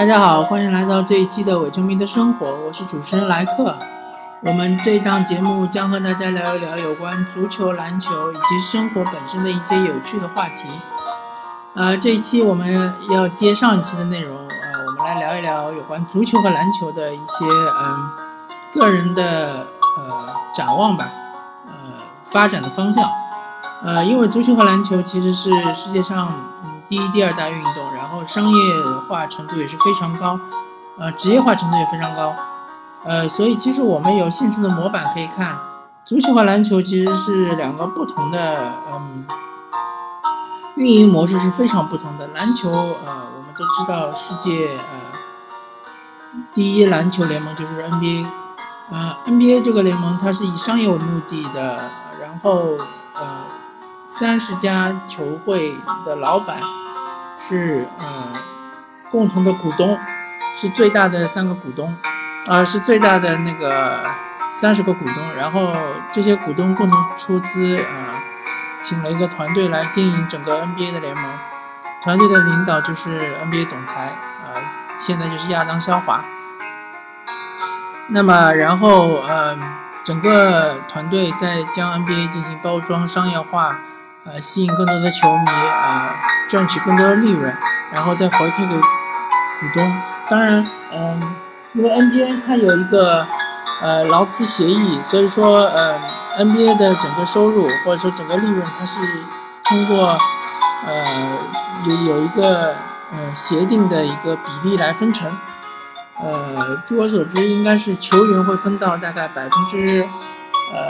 大家好，欢迎来到这一期的伪球迷的生活，我是主持人莱克。我们这一档节目将和大家聊一聊有关足球、篮球以及生活本身的一些有趣的话题。呃，这一期我们要接上一期的内容，呃，我们来聊一聊有关足球和篮球的一些嗯个人的呃展望吧，呃发展的方向。呃，因为足球和篮球其实是世界上第一、第二大运动，然后商业化程度也是非常高，呃，职业化程度也非常高。呃，所以其实我们有现成的模板可以看，足球和篮球其实是两个不同的，嗯，运营模式是非常不同的。篮球，呃，我们都知道世界呃第一篮球联盟就是 NBA，呃，NBA 这个联盟它是以商业为目的的，然后呃，三十家球会的老板是呃共同的股东，是最大的三个股东。啊，是最大的那个三十个股东，然后这些股东共同出资，啊，请了一个团队来经营整个 NBA 的联盟，团队的领导就是 NBA 总裁，啊，现在就是亚当肖华。那么，然后，呃，整个团队在将 NBA 进行包装商业化，呃，吸引更多的球迷，啊，赚取更多的利润，然后再回馈给股东。当然，嗯。因为 NBA 它有一个呃劳资协议，所以说呃 NBA 的整个收入或者说整个利润，它是通过呃有有一个呃协定的一个比例来分成。呃，据我所知，应该是球员会分到大概百分之呃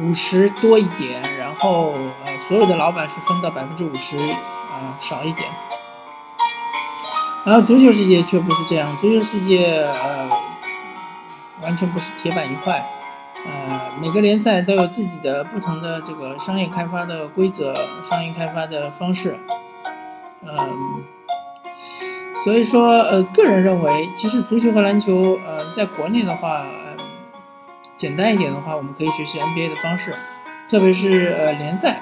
五十多一点，然后呃所有的老板是分到百分之五十啊少一点。然后足球世界却不是这样，足球世界呃完全不是铁板一块，呃每个联赛都有自己的不同的这个商业开发的规则、商业开发的方式，嗯，所以说呃个人认为，其实足球和篮球呃在国内的话，简单一点的话，我们可以学习 NBA 的方式，特别是呃联赛，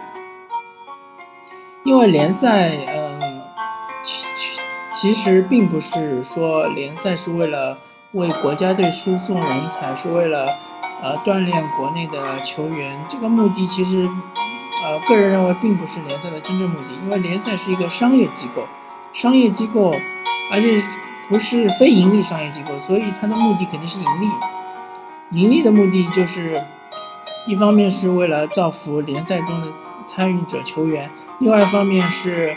因为联赛嗯。其其其实并不是说联赛是为了为国家队输送人才，是为了呃锻炼国内的球员。这个目的其实，呃，个人认为并不是联赛的真正目的，因为联赛是一个商业机构，商业机构，而且不是非盈利商业机构，所以它的目的肯定是盈利。盈利的目的就是，一方面是为了造福联赛中的参与者球员，另外一方面是。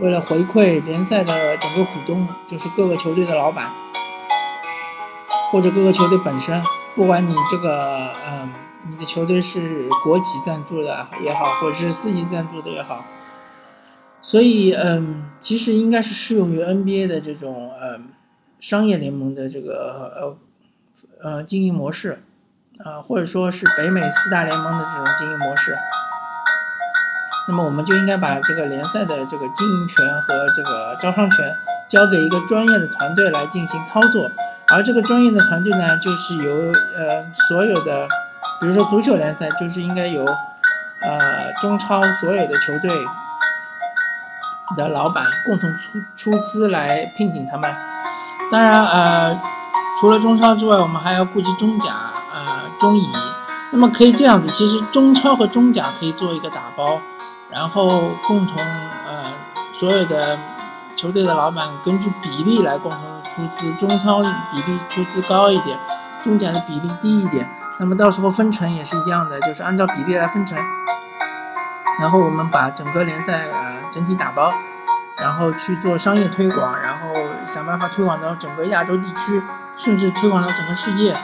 为了回馈联赛的整个股东，就是各个球队的老板，或者各个球队本身，不管你这个，嗯，你的球队是国企赞助的也好，或者是私级赞助的也好，所以，嗯，其实应该是适用于 NBA 的这种，嗯，商业联盟的这个，呃，呃，经营模式，啊，或者说是北美四大联盟的这种经营模式。那么我们就应该把这个联赛的这个经营权和这个招商权交给一个专业的团队来进行操作，而这个专业的团队呢，就是由呃所有的，比如说足球联赛，就是应该由呃中超所有的球队的老板共同出出资来聘请他们。当然呃，除了中超之外，我们还要顾及中甲、中乙。那么可以这样子，其实中超和中甲可以做一个打包。然后共同呃，所有的球队的老板根据比例来共同出资，中超比例出资高一点，中甲的比例低一点。那么到时候分成也是一样的，就是按照比例来分成。然后我们把整个联赛呃整体打包，然后去做商业推广，然后想办法推广到整个亚洲地区，甚至推广到整个世界。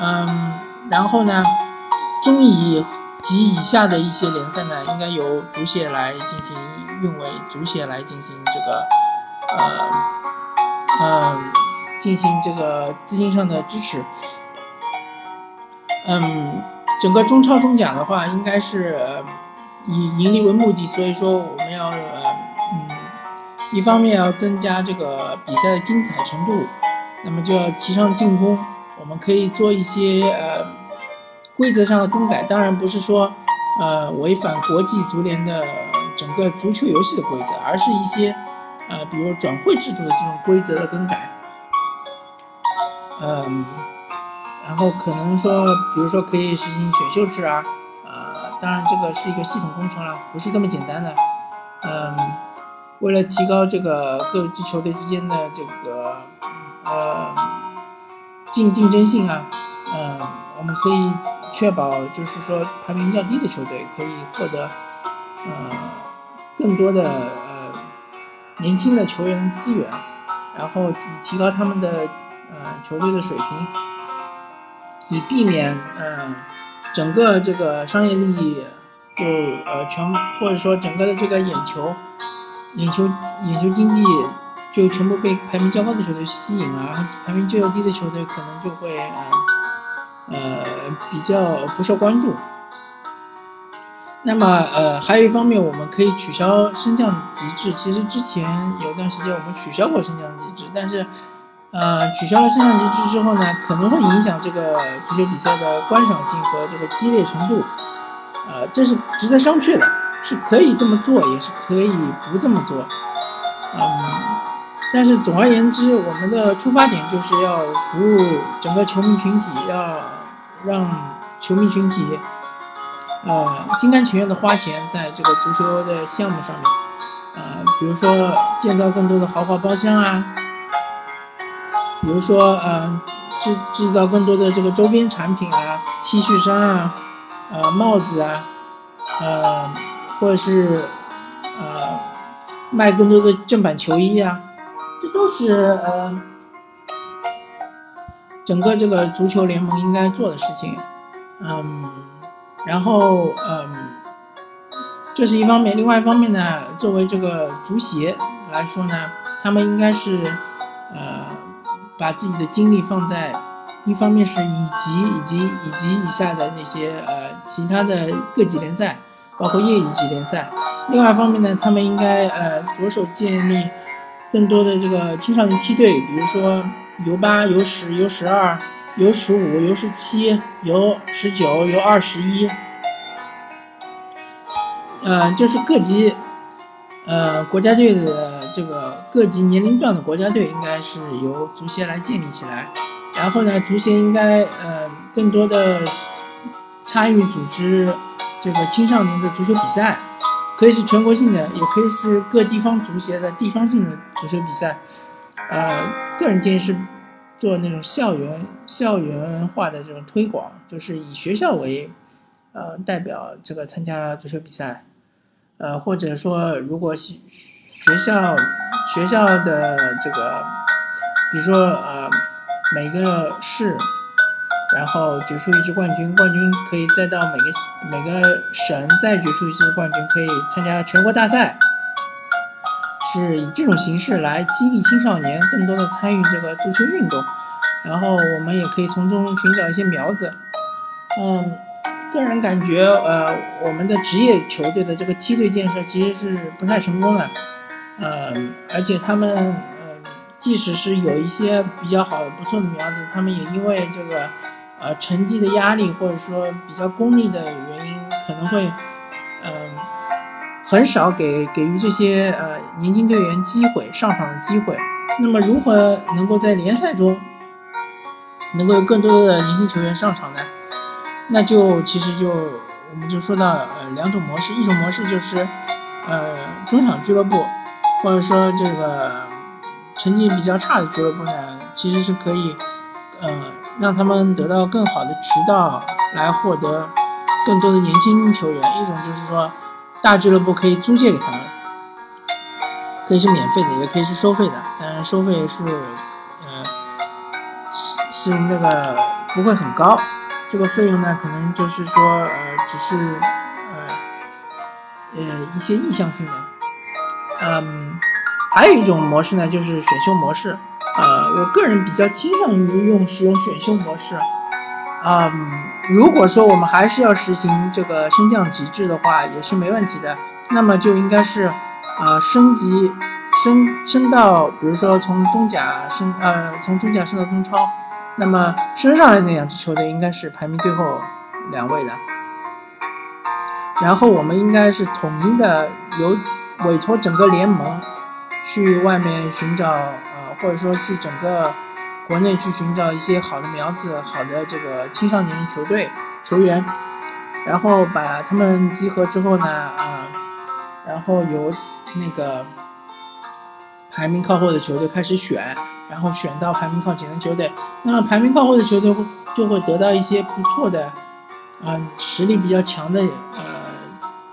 嗯，然后呢，中乙。及以下的一些联赛呢，应该由足协来进行运维，足协来进行这个，呃，呃，进行这个资金上的支持。嗯，整个中超、中甲的话，应该是以盈利为目的，所以说我们要，嗯，一方面要增加这个比赛的精彩程度，那么就要提倡进攻，我们可以做一些，呃。规则上的更改，当然不是说，呃，违反国际足联的整个足球游戏的规则，而是一些，呃，比如转会制度的这种规则的更改，嗯，然后可能说，比如说可以实行选秀制啊，呃，当然这个是一个系统工程了，不是这么简单的，嗯，为了提高这个各支球队之间的这个呃竞竞争性啊，嗯，我们可以确保就是说排名较低的球队可以获得呃更多的呃年轻的球员的资源，然后以提高他们的呃球队的水平，以避免呃整个这个商业利益就呃全或者说整个的这个眼球眼球眼球经济就全部被排名较高的球队吸引了，然后排名较低的球队可能就会呃呃比较不受关注。那么呃还有一方面，我们可以取消升降机制。其实之前有段时间我们取消过升降机制，但是呃取消了升降机制之后呢，可能会影响这个足球比赛的观赏性和这个激烈程度。呃，这是值得商榷的，是可以这么做，也是可以不这么做。嗯，但是总而言之，我们的出发点就是要服务整个球迷群体，要让球迷群体呃心甘情愿的花钱在这个足球的项目上面。呃，比如说建造更多的豪华包厢啊，比如说呃制制造更多的这个周边产品啊，T 恤衫啊，呃帽子啊，呃或者是呃卖更多的正版球衣啊，这都是呃整个这个足球联盟应该做的事情。嗯，然后嗯。这是一方面，另外一方面呢，作为这个足协来说呢，他们应该是，呃，把自己的精力放在，一方面是乙级以及乙级以下的那些呃其他的各级联赛，包括业余级联赛。另外一方面呢，他们应该呃着手建立更多的这个青少年梯队，比如说 U 八、U 十、U 十二、U 十五、U 十七、U 十九、U 二十一。呃，就是各级，呃，国家队的这个各级年龄段的国家队，应该是由足协来建立起来。然后呢，足协应该呃更多的参与组织这个青少年的足球比赛，可以是全国性的，也可以是各地方足协的地方性的足球比赛。呃，个人建议是做那种校园校园化的这种推广，就是以学校为呃代表这个参加足球比赛。呃，或者说，如果学学校学校的这个，比如说呃，每个市，然后决出一支冠军，冠军可以再到每个每个省再决出一支冠军，可以参加全国大赛，是以这种形式来激励青少年更多的参与这个足球运动，然后我们也可以从中寻找一些苗子，嗯。个人感觉，呃，我们的职业球队的这个梯队建设其实是不太成功的，呃，而且他们，呃，即使是有一些比较好的、不错的苗子，他们也因为这个，呃，成绩的压力或者说比较功利的原因，可能会，嗯，很少给给予这些呃年轻队员机会上场的机会。那么，如何能够在联赛中能够有更多的年轻球员上场呢？那就其实就我们就说到呃两种模式，一种模式就是呃中小俱乐部，或者说这个成绩比较差的俱乐部呢，其实是可以呃让他们得到更好的渠道来获得更多的年轻球员。一种就是说大俱乐部可以租借给他们，可以是免费的，也可以是收费的，当然收费是呃是是那个不会很高。这个费用呢，可能就是说，呃，只是，呃，呃，一些意向性的。嗯，还有一种模式呢，就是选秀模式。呃，我个人比较倾向于用使用选秀模式。嗯，如果说我们还是要实行这个升降级制的话，也是没问题的。那么就应该是，呃，升级，升升到，比如说从中甲升，呃，从中甲升到中超。那么升上来那两支球队应该是排名最后两位的，然后我们应该是统一的由委托整个联盟，去外面寻找，或者说去整个国内去寻找一些好的苗子、好的这个青少年球队球员，然后把他们集合之后呢，啊，然后由那个排名靠后的球队开始选，然后选到排名靠前的球队。那么排名靠后的球队就会得到一些不错的，啊，实力比较强的呃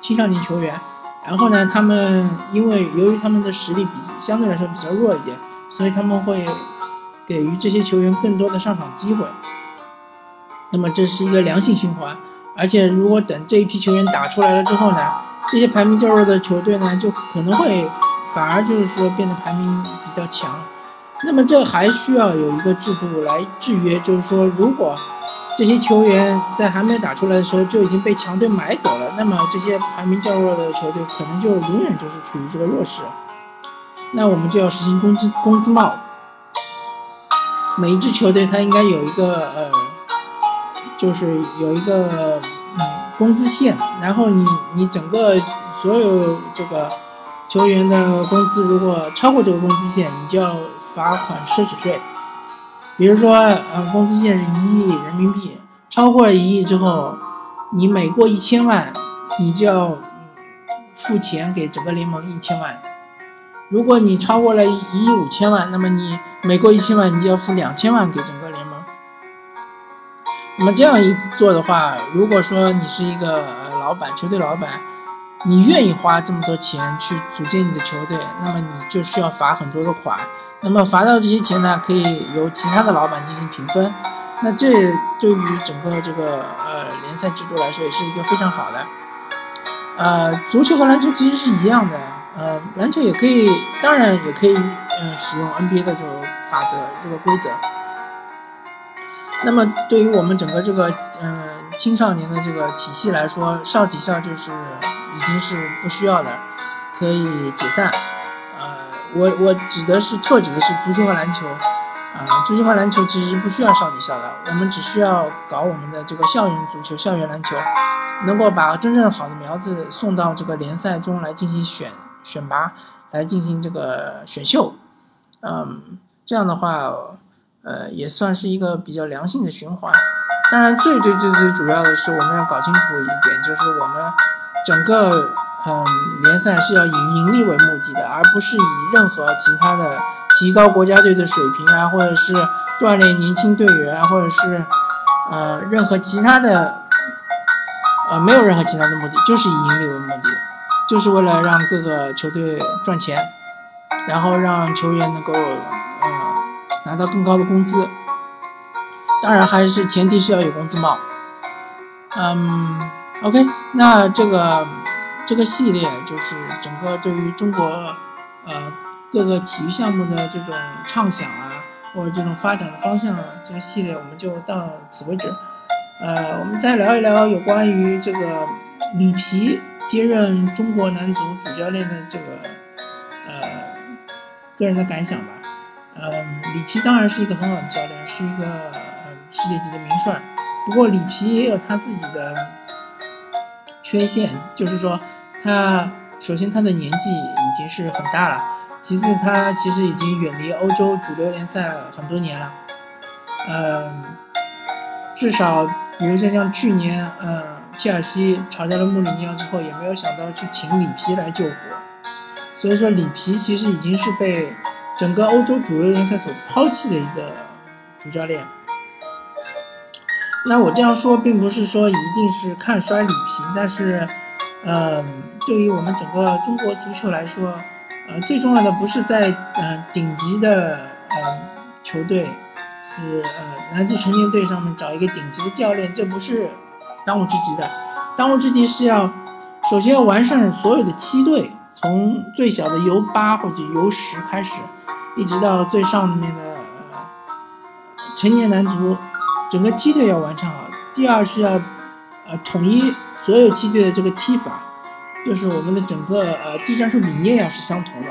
青少年球员。然后呢，他们因为由于他们的实力比相对来说比较弱一点，所以他们会给予这些球员更多的上场机会。那么这是一个良性循环，而且如果等这一批球员打出来了之后呢，这些排名较弱的球队呢，就可能会反而就是说变得排名比较强。那么这还需要有一个制度来制约，就是说如果。这些球员在还没有打出来的时候就已经被强队买走了，那么这些排名较弱的球队可能就永远就是处于这个弱势。那我们就要实行工资工资帽，每一支球队它应该有一个呃，就是有一个嗯工资线，然后你你整个所有这个球员的工资如果超过这个工资线，你就要罚款奢侈税。比如说，呃，工资线是一亿人民币，超过了一亿之后，你每过一千万，你就要付钱给整个联盟一千万。如果你超过了一亿五千万，那么你每过一千万，你就要付两千万给整个联盟。那么这样一做的话，如果说你是一个老板，球队老板，你愿意花这么多钱去组建你的球队，那么你就需要罚很多的款。那么罚到这些钱呢，可以由其他的老板进行平分。那这对于整个这个呃联赛制度来说，也是一个非常好的。呃，足球和篮球其实是一样的。呃，篮球也可以，当然也可以，嗯，使用 NBA 的这种法则、这个规则。那么对于我们整个这个嗯青少年的这个体系来说，少体校就是已经是不需要的，可以解散。我我指的是特指的是足球和篮球，啊，足球和篮球其实不需要少体校的，我们只需要搞我们的这个校园足球、校园篮球，能够把真正好的苗子送到这个联赛中来进行选选拔，来进行这个选秀，嗯，这样的话，呃，也算是一个比较良性的循环。当然，最最最最主要的是我们要搞清楚一点，就是我们整个。嗯，联赛是要以盈利为目的的，而不是以任何其他的提高国家队的水平啊，或者是锻炼年轻队员，或者是呃任何其他的呃没有任何其他的目的，就是以盈利为目的，就是为了让各个球队赚钱，然后让球员能够呃拿到更高的工资。当然，还是前提是要有工资帽。嗯，OK，那这个。这个系列就是整个对于中国，呃，各个体育项目的这种畅想啊，或者这种发展的方向，这个系列我们就到此为止。呃，我们再聊一聊有关于这个里皮接任中国男足主教练的这个，呃，个人的感想吧。嗯，里皮当然是一个很好的教练，是一个世界级的名帅。不过里皮也有他自己的缺陷，就是说。他首先他的年纪已经是很大了，其次他其实已经远离欧洲主流联赛很多年了，嗯，至少比如说像去年，嗯，切尔西炒掉了穆里尼奥之后，也没有想到去请里皮来救火，所以说里皮其实已经是被整个欧洲主流联赛所抛弃的一个主教练。那我这样说并不是说一定是看衰里皮，但是。嗯，对于我们整个中国足球来说，呃，最重要的不是在嗯顶级的呃球队，是呃男足成年队上面找一个顶级的教练，这不是当务之急的。当务之急是要首先要完善所有的梯队，从最小的 U 八或者 U 十开始，一直到最上面的呃成年男足，整个梯队要完善好。第二是要呃统一。所有梯队的这个踢法，就是我们的整个呃技战术理念要是相同的，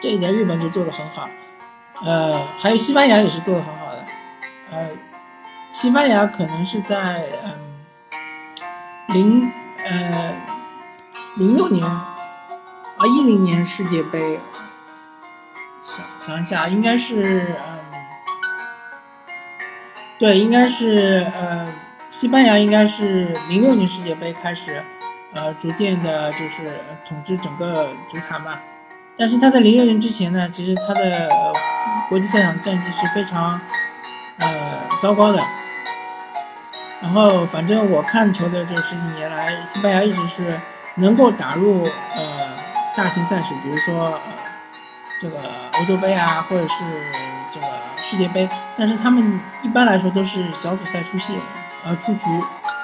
这一点日本就做得很好，呃，还有西班牙也是做得很好的，呃，西班牙可能是在嗯零呃零六年啊，一零年世界杯，想想一下，应该是嗯，对，应该是呃，西班牙应该是零六年世界杯开始，呃，逐渐的就是统治整个足坛嘛。但是他在零六年之前呢，其实他的国际赛场战绩是非常呃糟糕的。然后，反正我看球的这十几年来，西班牙一直是能够打入呃大型赛事，比如说呃这个欧洲杯啊，或者是这个世界杯，但是他们一般来说都是小组赛出线，而出局，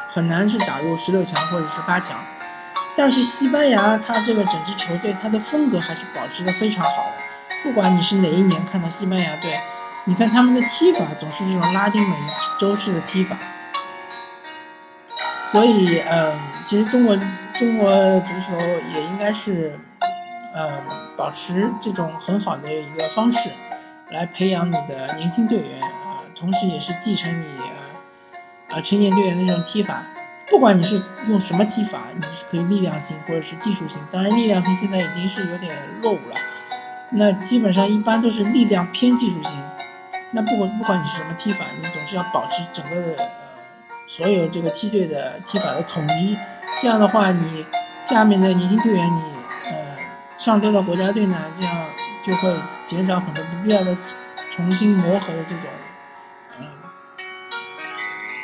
很难是打入十六强或者是八强。但是西班牙它这个整支球队，它的风格还是保持的非常好的。不管你是哪一年看到西班牙队，你看他们的踢法总是这种拉丁美洲式的踢法。所以，嗯，其实中国中国足球也应该是，嗯，保持这种很好的一个方式，来培养你的年轻队员，呃，同时也是继承你，啊，成年队员那种踢法。不管你是用什么踢法，你是可以力量型或者是技术型。当然，力量型现在已经是有点落伍了。那基本上一般都是力量偏技术型。那不管不管你是什么踢法，你总是要保持整个的呃。所有这个梯队的踢法的统一，这样的话，你下面的年轻队员，你呃上调到国家队呢，这样就会减少很多不必要的重新磨合的这种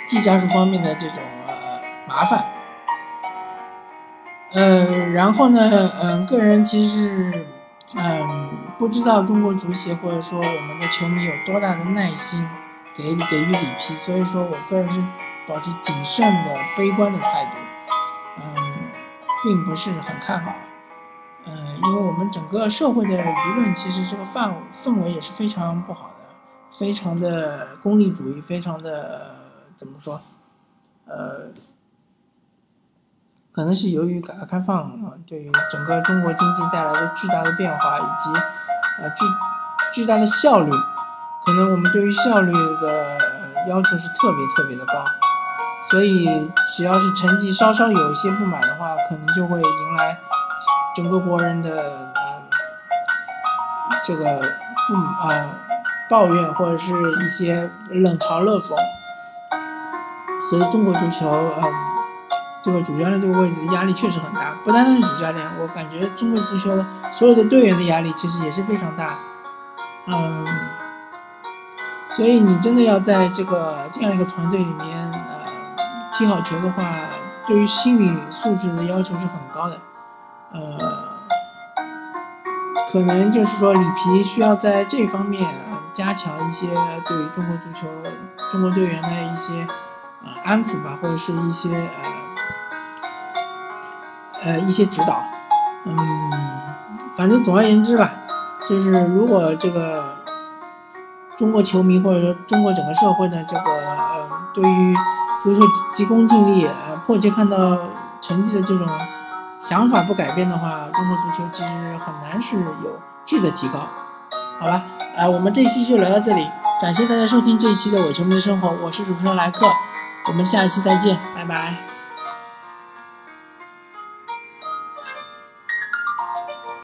技战术方面的这种呃麻烦。呃，然后呢，嗯，个人其实嗯不知道中国足协或者说我们的球迷有多大的耐心给给予里皮，所以说我个人是。保持谨慎的、悲观的态度，嗯，并不是很看好，嗯，因为我们整个社会的舆论其实这个范氛围也是非常不好的，非常的功利主义，非常的怎么说，呃，可能是由于改革开放啊，对于整个中国经济带来的巨大的变化，以及呃巨巨大的效率，可能我们对于效率的要求是特别特别的高。所以，只要是成绩稍稍有一些不满的话，可能就会迎来整个国人的呃这个不呃抱怨或者是一些冷嘲热讽。所以，中国足球嗯这个主教练这个位置压力确实很大，不单单是主教练，我感觉中国足球所有的队员的压力其实也是非常大。嗯，所以你真的要在这个这样一个团队里面。呃踢好球的话，对于心理素质的要求是很高的，呃，可能就是说里皮需要在这方面加强一些对于中国足球、中国队员的一些呃安抚吧，或者是一些呃呃一些指导，嗯，反正总而言之吧，就是如果这个中国球迷或者说中国整个社会的这个呃对于。足球急功近利，呃，迫切看到成绩的这种想法不改变的话，中国足球其实很难是有质的提高，好吧？啊，我们这期就聊到这里，感谢大家收听这一期的伪球迷的生活，我是主持人莱克，我们下一期再见，拜拜。